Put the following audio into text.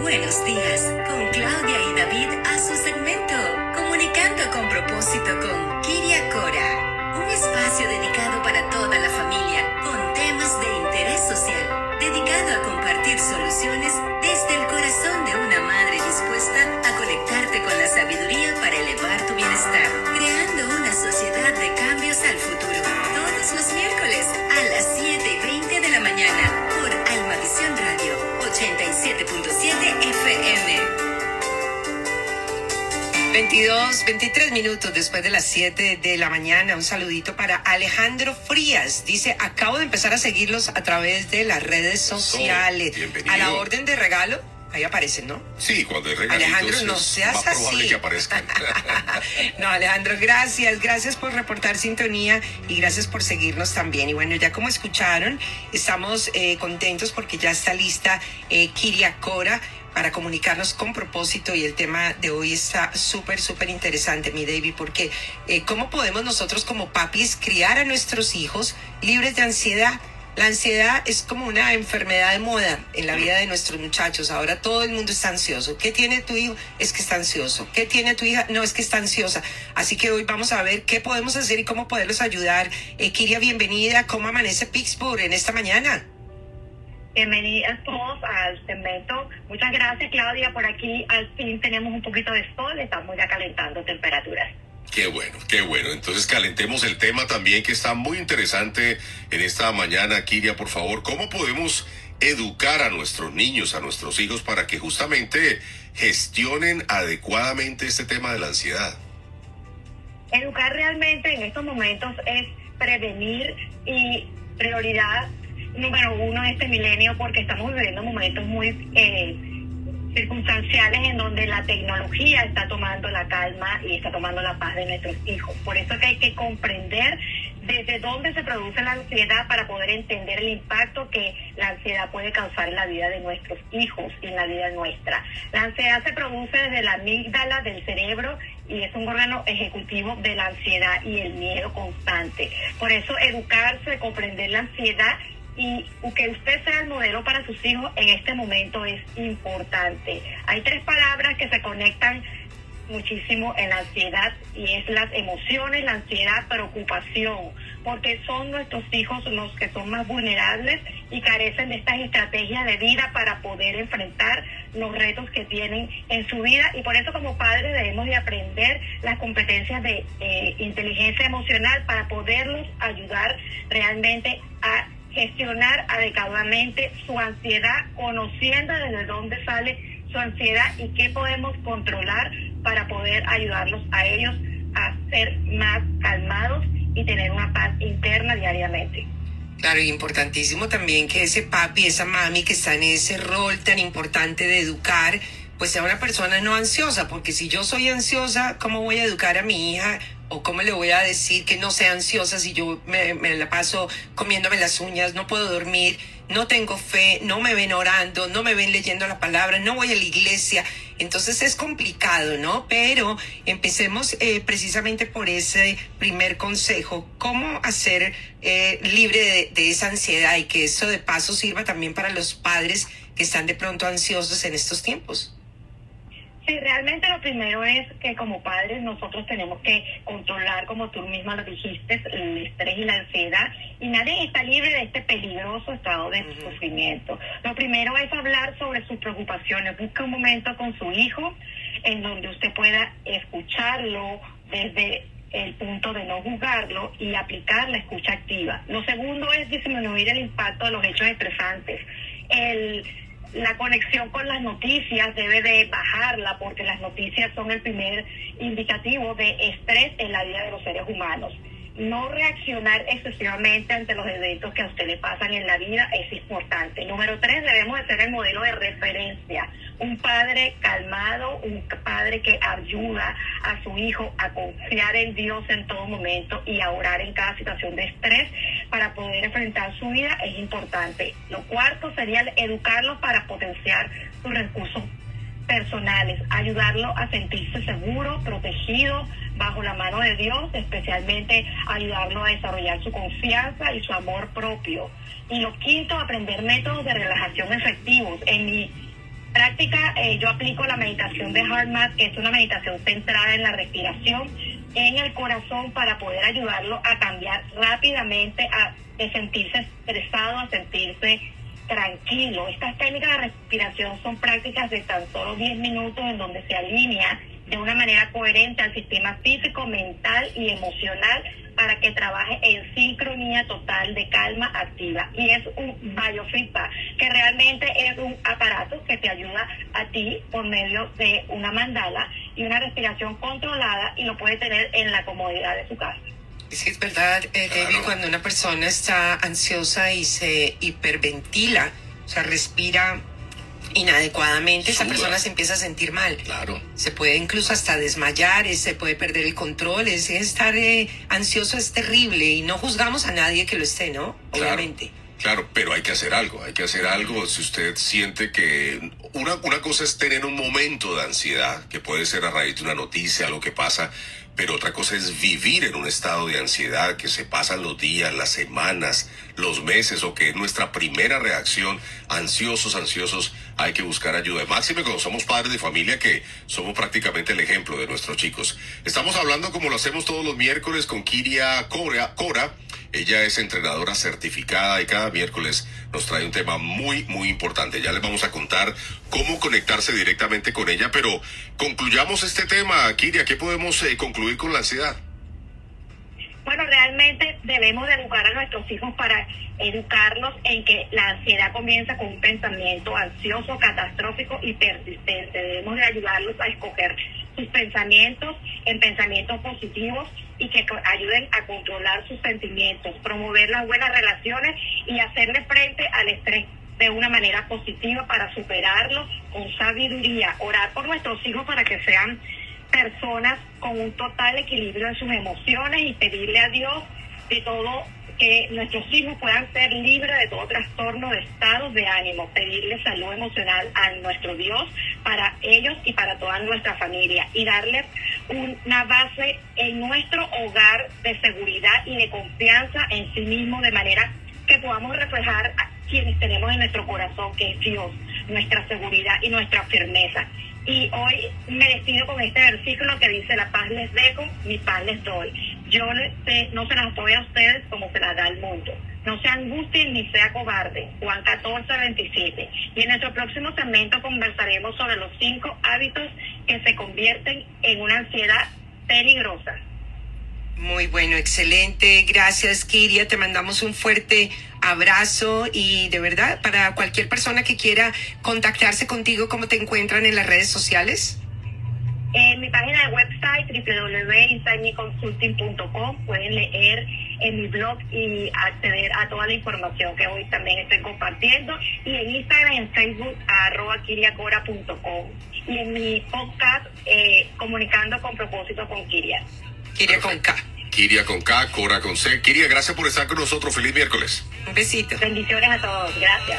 Buenos días con Claudia y David a su segmento Comunicando con propósito con Kiria Cora, un espacio dedicado para toda la familia con temas de interés social, dedicado a compartir soluciones 22, 23 minutos después de las 7 de la mañana. Un saludito para Alejandro Frías. Dice, acabo de empezar a seguirlos a través de las redes sociales. bienvenido. a la orden de regalo, ahí aparecen, ¿no? Sí, cuando hay regalitos Alejandro, no seas más probable así. que aparezcan. no, Alejandro, gracias. Gracias por reportar sintonía y gracias por seguirnos también. Y bueno, ya como escucharon, estamos eh, contentos porque ya está lista eh, Kiria Cora para comunicarnos con propósito y el tema de hoy está súper, súper interesante, mi David, porque eh, ¿cómo podemos nosotros como papis criar a nuestros hijos libres de ansiedad? La ansiedad es como una enfermedad de moda en la vida de nuestros muchachos. Ahora todo el mundo está ansioso. ¿Qué tiene tu hijo? Es que está ansioso. ¿Qué tiene tu hija? No, es que está ansiosa. Así que hoy vamos a ver qué podemos hacer y cómo poderlos ayudar. Eh, Kiria, bienvenida. ¿Cómo amanece Pittsburgh en esta mañana? Bienvenidas todos al segmento. Muchas gracias, Claudia. Por aquí al fin tenemos un poquito de sol, estamos ya calentando temperaturas. qué bueno, qué bueno. Entonces calentemos el tema también que está muy interesante en esta mañana, Kiria, por favor. ¿Cómo podemos educar a nuestros niños, a nuestros hijos, para que justamente gestionen adecuadamente este tema de la ansiedad? Educar realmente en estos momentos es prevenir y prioridad número uno en este milenio porque estamos viviendo momentos muy eh, circunstanciales en donde la tecnología está tomando la calma y está tomando la paz de nuestros hijos. Por eso que hay que comprender desde dónde se produce la ansiedad para poder entender el impacto que la ansiedad puede causar en la vida de nuestros hijos y en la vida nuestra. La ansiedad se produce desde la amígdala del cerebro y es un órgano ejecutivo de la ansiedad y el miedo constante. Por eso educarse, comprender la ansiedad y que usted sea el modelo para sus hijos en este momento es importante. Hay tres palabras que se conectan muchísimo en la ansiedad y es las emociones, la ansiedad, preocupación, porque son nuestros hijos los que son más vulnerables y carecen de estas estrategias de vida para poder enfrentar los retos que tienen en su vida y por eso como padres debemos de aprender las competencias de eh, inteligencia emocional para poderlos ayudar realmente a gestionar adecuadamente su ansiedad, conociendo desde dónde sale su ansiedad y qué podemos controlar para poder ayudarlos a ellos a ser más calmados y tener una paz interna diariamente. Claro, y importantísimo también que ese papi, esa mami que está en ese rol tan importante de educar, pues sea una persona no ansiosa, porque si yo soy ansiosa, ¿cómo voy a educar a mi hija? ¿O cómo le voy a decir que no sea ansiosa si yo me, la paso comiéndome las uñas, no puedo dormir, no tengo fe, no me ven orando, no me ven leyendo la palabra, no voy a la iglesia? Entonces es complicado, ¿no? Pero empecemos eh, precisamente por ese primer consejo, cómo hacer eh, libre de, de esa ansiedad y que eso de paso sirva también para los padres que están de pronto ansiosos en estos tiempos. Sí, realmente lo primero es que como padres nosotros tenemos que controlar, como tú misma lo dijiste, el estrés y la ansiedad. Y nadie está libre de este peligroso estado de sufrimiento. Lo primero es hablar sobre sus preocupaciones. Busque un momento con su hijo en donde usted pueda escucharlo desde el punto de no juzgarlo y aplicar la escucha activa. Lo segundo es disminuir el impacto de los hechos estresantes. El, la conexión con las noticias debe de bajarla porque las noticias son el primer indicativo de estrés en la vida de los seres humanos. No reaccionar excesivamente ante los eventos que a usted le pasan en la vida es importante. Número tres, debemos de ser el modelo de referencia. Un padre calmado, un padre que ayuda a su hijo a confiar en Dios en todo momento y a orar en cada situación de estrés para poder enfrentar su vida es importante. Lo cuarto sería el educarlo para potenciar sus recursos personales, ayudarlo a sentirse seguro, protegido, bajo la mano de Dios, especialmente ayudarlo a desarrollar su confianza y su amor propio. Y lo quinto, aprender métodos de relajación efectivos. En mi práctica, eh, yo aplico la meditación de HeartMath, que es una meditación centrada en la respiración, en el corazón, para poder ayudarlo a cambiar rápidamente, a de sentirse estresado, a sentirse tranquilo. Estas técnicas de respiración son prácticas de tan solo 10 minutos en donde se alinea de una manera coherente al sistema físico, mental y emocional para que trabaje en sincronía total de calma activa. Y es un biofeedback, que realmente es un aparato que te ayuda a ti por medio de una mandala y una respiración controlada y lo puede tener en la comodidad de su casa. Sí, es verdad, eh, David, cuando una persona está ansiosa y se hiperventila, o sea, respira inadecuadamente, esa persona se empieza a sentir mal. Claro. Se puede incluso hasta desmayar, eh, se puede perder el control, es, estar eh, ansioso es terrible y no juzgamos a nadie que lo esté, ¿no? Claro. Obviamente. Claro, pero hay que hacer algo, hay que hacer algo si usted siente que una, una cosa es tener un momento de ansiedad, que puede ser a raíz de una noticia, algo que pasa, pero otra cosa es vivir en un estado de ansiedad que se pasan los días, las semanas, los meses o que es nuestra primera reacción, ansiosos, ansiosos, hay que buscar ayuda. Máxime cuando somos padres de familia que somos prácticamente el ejemplo de nuestros chicos. Estamos hablando como lo hacemos todos los miércoles con Kiria Cora. Cora. Ella es entrenadora certificada y cada miércoles nos trae un tema muy, muy importante. Ya les vamos a contar cómo conectarse directamente con ella, pero concluyamos este tema, Kiria. ¿Qué podemos eh, concluir con la ansiedad? Bueno, realmente debemos de educar a nuestros hijos para educarlos en que la ansiedad comienza con un pensamiento ansioso, catastrófico y persistente. Debemos de ayudarlos a escoger sus pensamientos en pensamientos positivos y que ayuden a controlar sus sentimientos, promover las buenas relaciones y hacerle frente al estrés de una manera positiva para superarlo con sabiduría. Orar por nuestros hijos para que sean personas con un total equilibrio de sus emociones y pedirle a Dios de todo que nuestros hijos puedan ser libres de todo trastorno de estados de ánimo, pedirle salud emocional a nuestro Dios para ellos y para toda nuestra familia y darles una base en nuestro hogar de seguridad y de confianza en sí mismo de manera que podamos reflejar a quienes tenemos en nuestro corazón, que es Dios, nuestra seguridad y nuestra firmeza. Y hoy me despido con este versículo que dice, la paz les dejo, mi paz les doy. Yo no se las doy a ustedes como se las da el mundo. No se angustien ni sea cobarde. Juan 14, 27. Y en nuestro próximo segmento conversaremos sobre los cinco hábitos que se convierten en una ansiedad peligrosa. Muy bueno, excelente. Gracias, Kiria. Te mandamos un fuerte abrazo y de verdad, para cualquier persona que quiera contactarse contigo, ¿cómo te encuentran en las redes sociales? En mi página de website www.insidemeconsulting.com pueden leer en mi blog y acceder a toda la información que hoy también estoy compartiendo y en Instagram y en Facebook arroba kiriacora.com y en mi podcast eh, comunicando con propósito con Kiria. Kiria con K. Kiria con K, Cora con C. Kiria, gracias por estar con nosotros. Feliz miércoles. Un besito. Bendiciones a todos. Gracias.